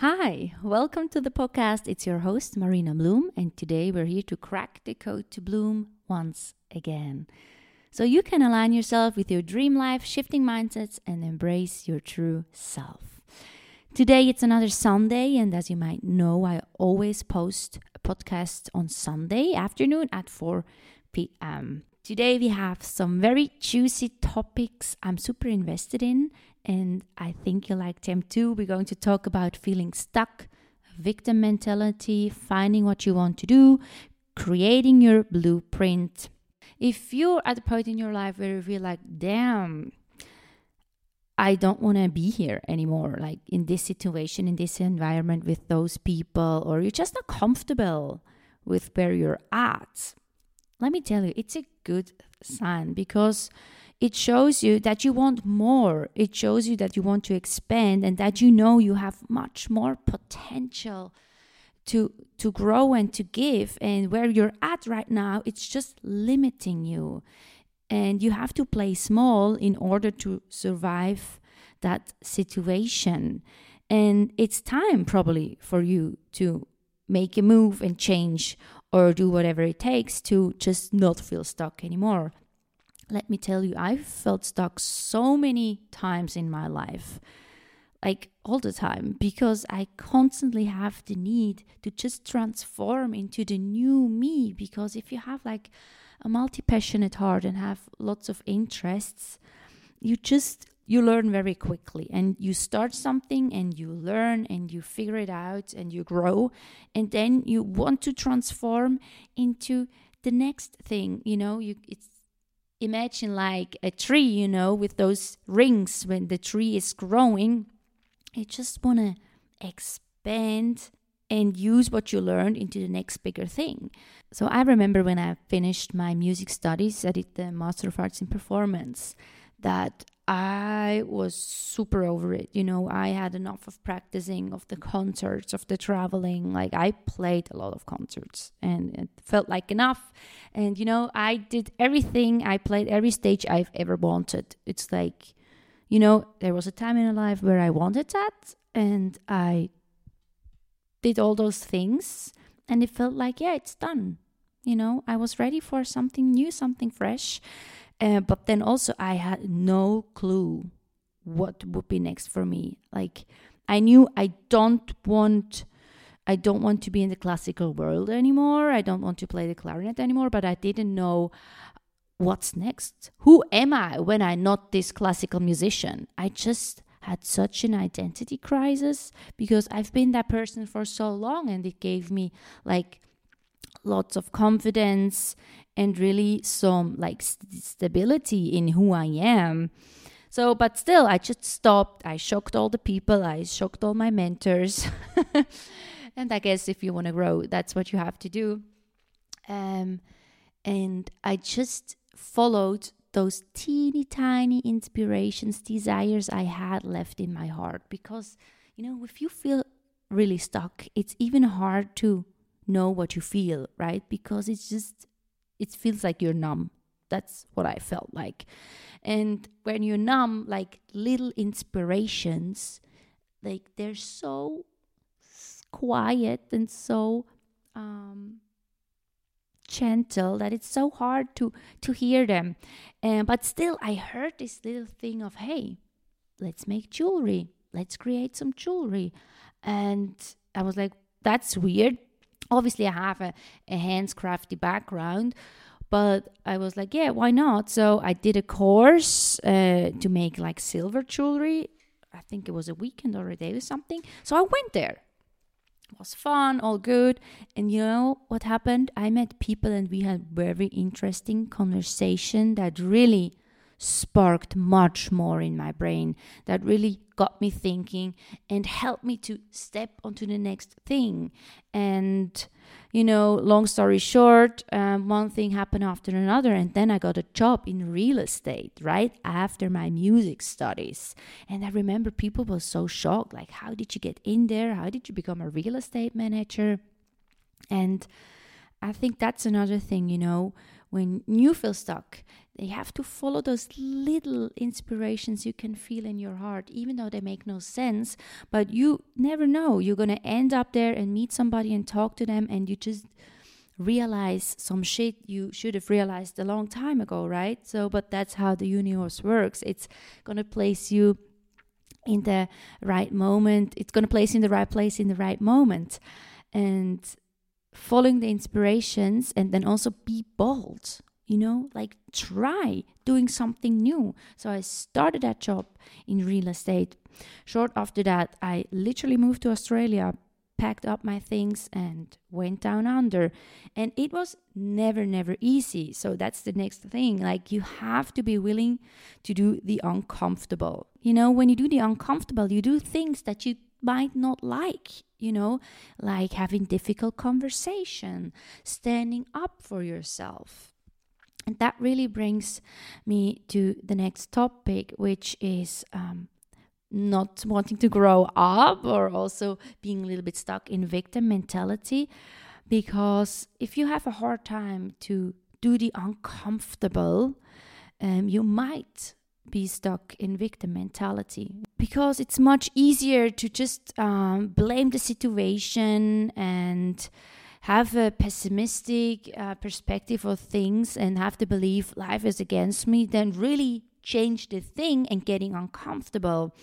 Hi, welcome to the podcast. It's your host, Marina Bloom, and today we're here to crack the code to bloom once again. So you can align yourself with your dream life, shifting mindsets, and embrace your true self. Today it's another Sunday, and as you might know, I always post a podcast on Sunday afternoon at 4 p.m. Today we have some very juicy topics I'm super invested in, and I think you like them too. We're going to talk about feeling stuck, victim mentality, finding what you want to do, creating your blueprint. If you're at a point in your life where you feel like, damn, I don't want to be here anymore, like in this situation, in this environment with those people, or you're just not comfortable with where you're at, let me tell you, it's a good sign because it shows you that you want more. It shows you that you want to expand and that you know you have much more potential to to grow and to give. And where you're at right now it's just limiting you. And you have to play small in order to survive that situation. And it's time probably for you to make a move and change or do whatever it takes to just not feel stuck anymore let me tell you, I've felt stuck so many times in my life, like all the time, because I constantly have the need to just transform into the new me. Because if you have like a multi passionate heart and have lots of interests, you just you learn very quickly and you start something and you learn and you figure it out and you grow and then you want to transform into the next thing you know you it's imagine like a tree, you know, with those rings when the tree is growing. You just want to expand and use what you learned into the next bigger thing. So I remember when I finished my music studies, I did the Master of Arts in Performance, that I was super over it. You know, I had enough of practicing, of the concerts, of the traveling. Like, I played a lot of concerts and it felt like enough. And, you know, I did everything, I played every stage I've ever wanted. It's like, you know, there was a time in my life where I wanted that and I did all those things and it felt like, yeah, it's done. You know, I was ready for something new, something fresh. Uh, but then also, I had no clue what would be next for me. Like, I knew I don't want. I don't want to be in the classical world anymore. I don't want to play the clarinet anymore, but I didn't know what's next. Who am I when I'm not this classical musician? I just had such an identity crisis because I've been that person for so long and it gave me like lots of confidence and really some like st- stability in who I am. So, but still, I just stopped. I shocked all the people. I shocked all my mentors. and I guess if you want to grow, that's what you have to do. Um, and I just followed those teeny tiny inspirations, desires I had left in my heart. Because, you know, if you feel really stuck, it's even hard to know what you feel, right? Because it's just it feels like you're numb. That's what I felt like. And when you're numb, like little inspirations, like they're so quiet and so um, gentle that it's so hard to to hear them. And but still, I heard this little thing of, hey, let's make jewelry. Let's create some jewelry. And I was like, that's weird obviously i have a, a hands crafty background but i was like yeah why not? So i did a course uh, to make like silver jewelry. I think it was a weekend or a day or something. So i went there. It was fun all good. And you know what happened? I met people and we had very interesting conversation that really sparked much more in my brain that really got me thinking and helped me to step onto the next thing. And, you know, long story short, um, one thing happened after another, and then I got a job in real estate right after my music studies. And I remember people were so shocked like, how did you get in there? How did you become a real estate manager? And I think that's another thing, you know, when you feel stuck, you have to follow those little inspirations you can feel in your heart, even though they make no sense. But you never know. You're going to end up there and meet somebody and talk to them, and you just realize some shit you should have realized a long time ago, right? So, but that's how the universe works. It's going to place you in the right moment, it's going to place you in the right place in the right moment. And following the inspirations and then also be bold you know like try doing something new. So i started that job in real estate. Short after that i literally moved to australia packed up my things and went down under. And it was never never easy. So that's the next thing. Like you have to be willing to do the uncomfortable. You know when you do the uncomfortable you do things that you might not like you know like having difficult conversation standing up for yourself. And that really brings me to the next topic which is um, not wanting to grow up or also being a little bit stuck in victim mentality. Because if you have a hard time to do the uncomfortable um, you might be stuck in victim mentality because it's much easier to just um, blame the situation and have a pessimistic uh, perspective of things and have to believe life is against me than really change the thing and getting uncomfortable.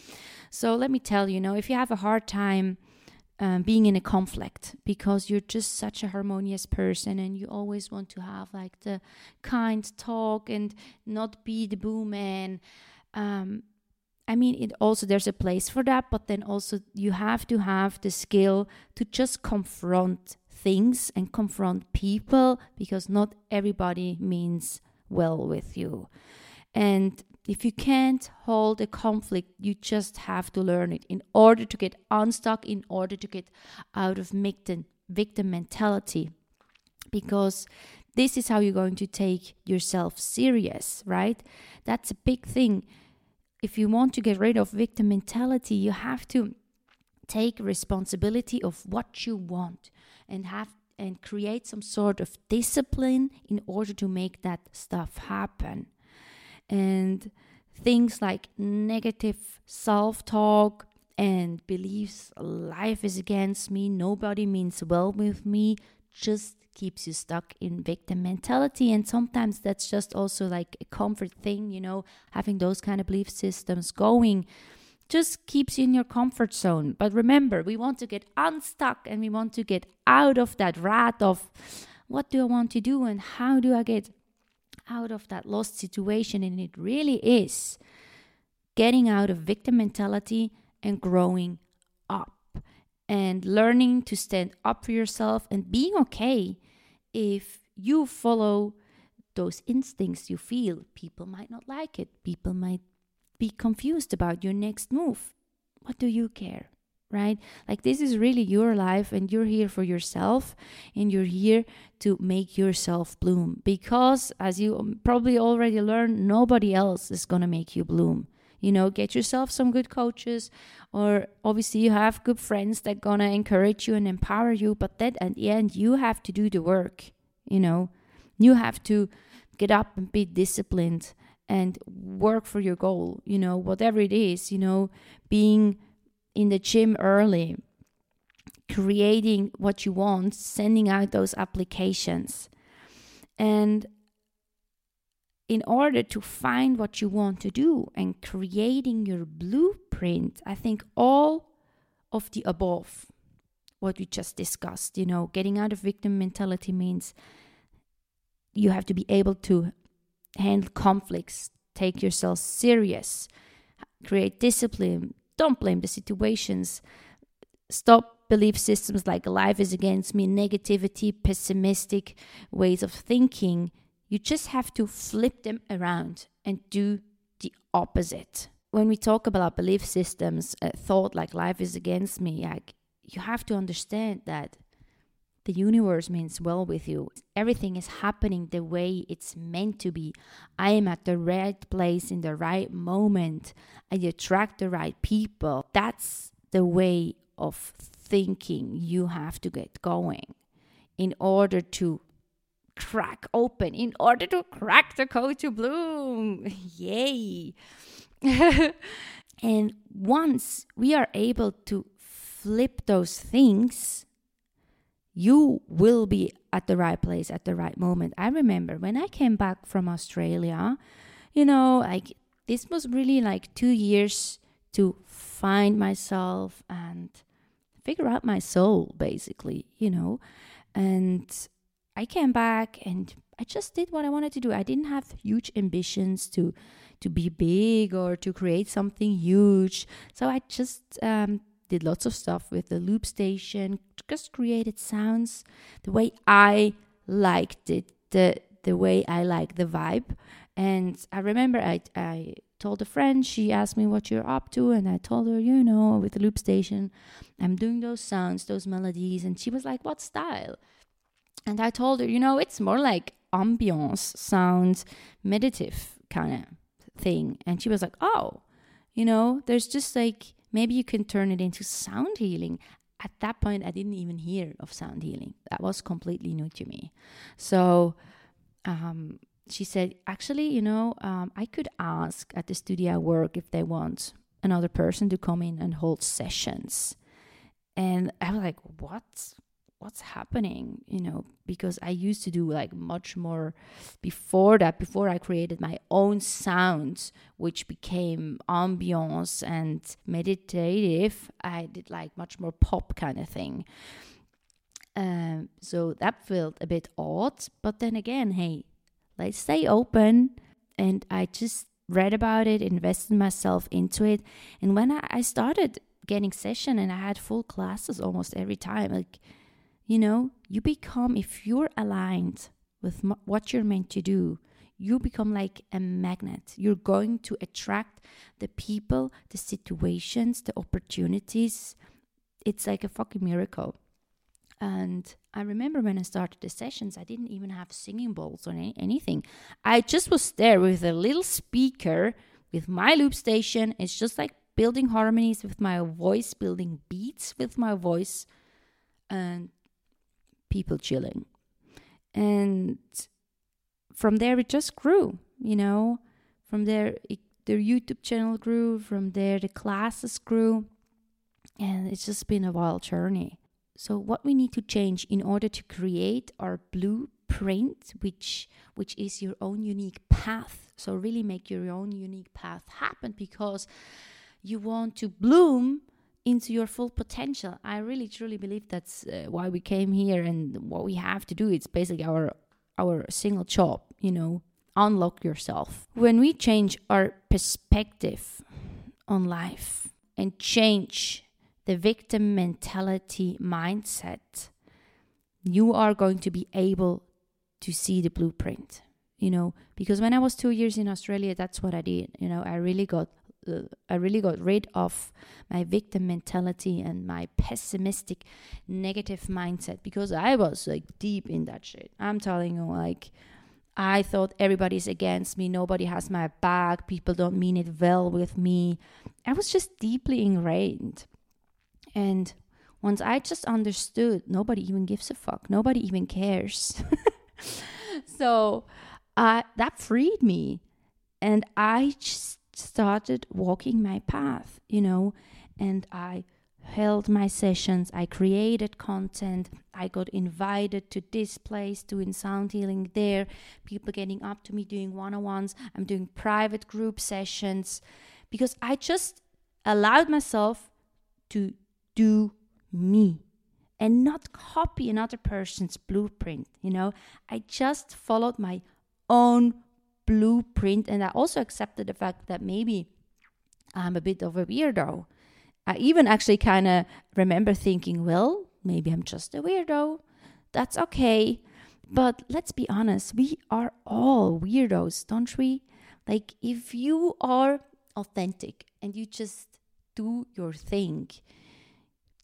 So let me tell you, you know, if you have a hard time um, being in a conflict because you're just such a harmonious person and you always want to have like the kind talk and not be the boo man. Um, I mean, it also there's a place for that, but then also you have to have the skill to just confront things and confront people because not everybody means well with you. And if you can't hold a conflict, you just have to learn it in order to get unstuck, in order to get out of victim, victim mentality. Because this is how you're going to take yourself serious, right? That's a big thing. If you want to get rid of victim mentality, you have to take responsibility of what you want and have and create some sort of discipline in order to make that stuff happen and things like negative self talk and beliefs life is against me, nobody means well with me, just keeps you stuck in victim mentality. And sometimes that's just also like a comfort thing, you know, having those kind of belief systems going just keeps you in your comfort zone. But remember, we want to get unstuck and we want to get out of that rat of what do I want to do and how do I get out of that lost situation. And it really is getting out of victim mentality and growing up and learning to stand up for yourself and being okay if you follow those instincts you feel. People might not like it, people might be confused about your next move. What do you care? Right? Like this is really your life and you're here for yourself and you're here to make yourself bloom because as you probably already learned nobody else is going to make you bloom. You know, get yourself some good coaches or obviously you have good friends that going to encourage you and empower you, but then at the end you have to do the work, you know. You have to get up and be disciplined and work for your goal, you know, whatever it is, you know, being in the gym early, creating what you want, sending out those applications. And in order to find what you want to do and creating your blueprint, I think all of the above, what we just discussed, you know, getting out of victim mentality means you have to be able to handle conflicts, take yourself serious, create discipline, don't blame the situations. Stop belief systems like life is against me, negativity, pessimistic ways of thinking. You just have to flip them around and do the opposite. When we talk about belief systems, a thought like life is against me, like you have to understand that the universe means well with you. Everything is happening the way it's meant to be. I am at the right place in the right moment. I attract the right people. That's the way of thinking you have to get going in order to crack open in order to crack the code to bloom. Yay! and once we are able to flip those things, you will be at the right place at the right moment. I remember when I came back from Australia, you know, like this was really like two years to find myself and figure out my soul, basically, you know. And I came back and I just did what I wanted to do. I didn't have huge ambitions to to be big or to create something huge. So I just um, did lots of stuff with the loop station, just created sounds the way I liked it, the the way I like the vibe. And I remember I I told a friend, she asked me what you're up to, and I told her, you know, with the loop station, I'm doing those sounds, those melodies, and she was like, What style? And I told her, you know, it's more like ambience sounds, meditative kind of thing. And she was like, Oh, you know, there's just like maybe you can turn it into sound healing. At that point, I didn't even hear of sound healing. That was completely new to me. So, um, she said, actually, you know, um, I could ask at the studio I work if they want another person to come in and hold sessions. And I was like, what? What's happening? You know, because I used to do like much more before that, before I created my own sounds, which became ambiance and meditative. I did like much more pop kind of thing. Um, so that felt a bit odd. But then again, hey, let's stay open. And I just read about it, invested myself into it. And when I, I started getting session and I had full classes almost every time, like, you know, you become, if you're aligned with m- what you're meant to do, you become like a magnet. You're going to attract the people, the situations, the opportunities. It's like a fucking miracle. And I remember when I started the sessions, I didn't even have singing bowls or any, anything. I just was there with a little speaker with my loop station. It's just like building harmonies with my voice, building beats with my voice, and people chilling. And from there, it just grew, you know. From there, it, their YouTube channel grew. From there, the classes grew. And it's just been a wild journey. So what we need to change in order to create our blueprint, which which is your own unique path. So really make your own unique path happen because you want to bloom into your full potential. I really truly believe that's uh, why we came here and what we have to do. It's basically our our single job, you know, unlock yourself. When we change our perspective on life and change the victim mentality mindset, you are going to be able to see the blueprint. You know, because when I was two years in Australia, that's what I did. You know, I really got I really got rid of my victim mentality and my pessimistic, negative mindset because I was like deep in that shit. I'm telling you, like, I thought everybody's against me, nobody has my back, people don't mean it well with me. I was just deeply ingrained. And once I just understood, nobody even gives a fuck, nobody even cares. so uh, that freed me. And I just started walking my path, you know, and I held my sessions, I created content, I got invited to this place doing sound healing there, people getting up to me doing one on ones, I'm doing private group sessions because I just allowed myself to do me and not copy another person's blueprint. You know, I just followed my own blueprint and I also accepted the fact that maybe I'm a bit of a weirdo. I even actually kind of remember thinking, well, maybe I'm just a weirdo. That's okay. But let's be honest, we are all weirdos, don't we? Like, if you are authentic and you just do your thing,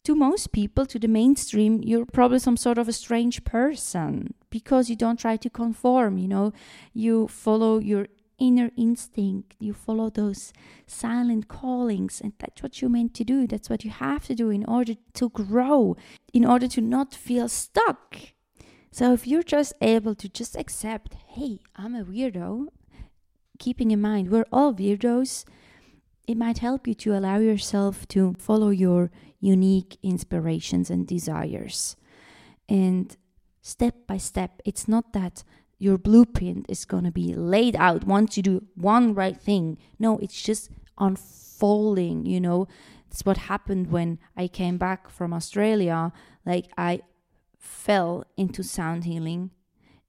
to most people, to the mainstream, you're probably some sort of a strange person because you don't try to conform, you know, you follow your inner instinct, you follow those silent callings, and that's what you're meant to do. That's what you have to do in order to grow, in order to not feel stuck. So if you're just able to just accept, hey, I'm a weirdo, keeping in mind we're all weirdos, it might help you to allow yourself to follow your unique inspirations and desires. And step by step, it's not that your blueprint is going to be laid out once you do one right thing. No, it's just unfolding, you know. It's what happened when I came back from Australia. Like I fell into sound healing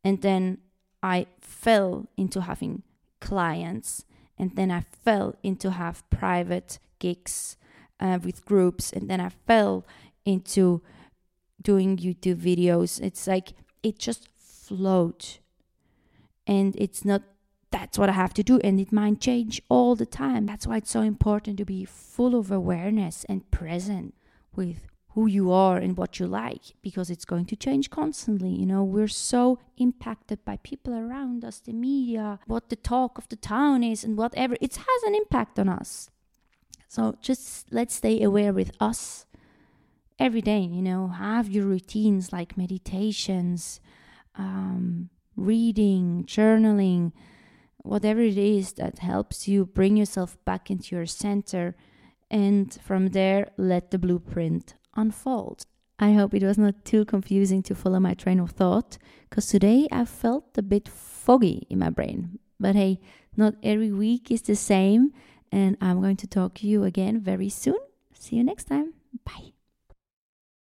and then I fell into having clients and then I fell into have private gigs uh, with groups and then I fell into doing YouTube videos. It's like it just flowed and it's not that's what I have to do and it might change all the time. That's why it's so important to be full of awareness and present with who you are and what you like because it's going to change constantly. You know, we're so impacted by people around us, the media, what the talk of the town is, and whatever. It has an impact on us. So just let's stay aware with us every day. You know, have your routines like meditations, um, reading, journaling, whatever it is that helps you bring yourself back into your center. And from there, let the blueprint unfold. I hope it was not too confusing to follow my train of thought, because today I felt a bit foggy in my brain. But hey, not every week is the same, and I'm going to talk to you again very soon. See you next time. Bye.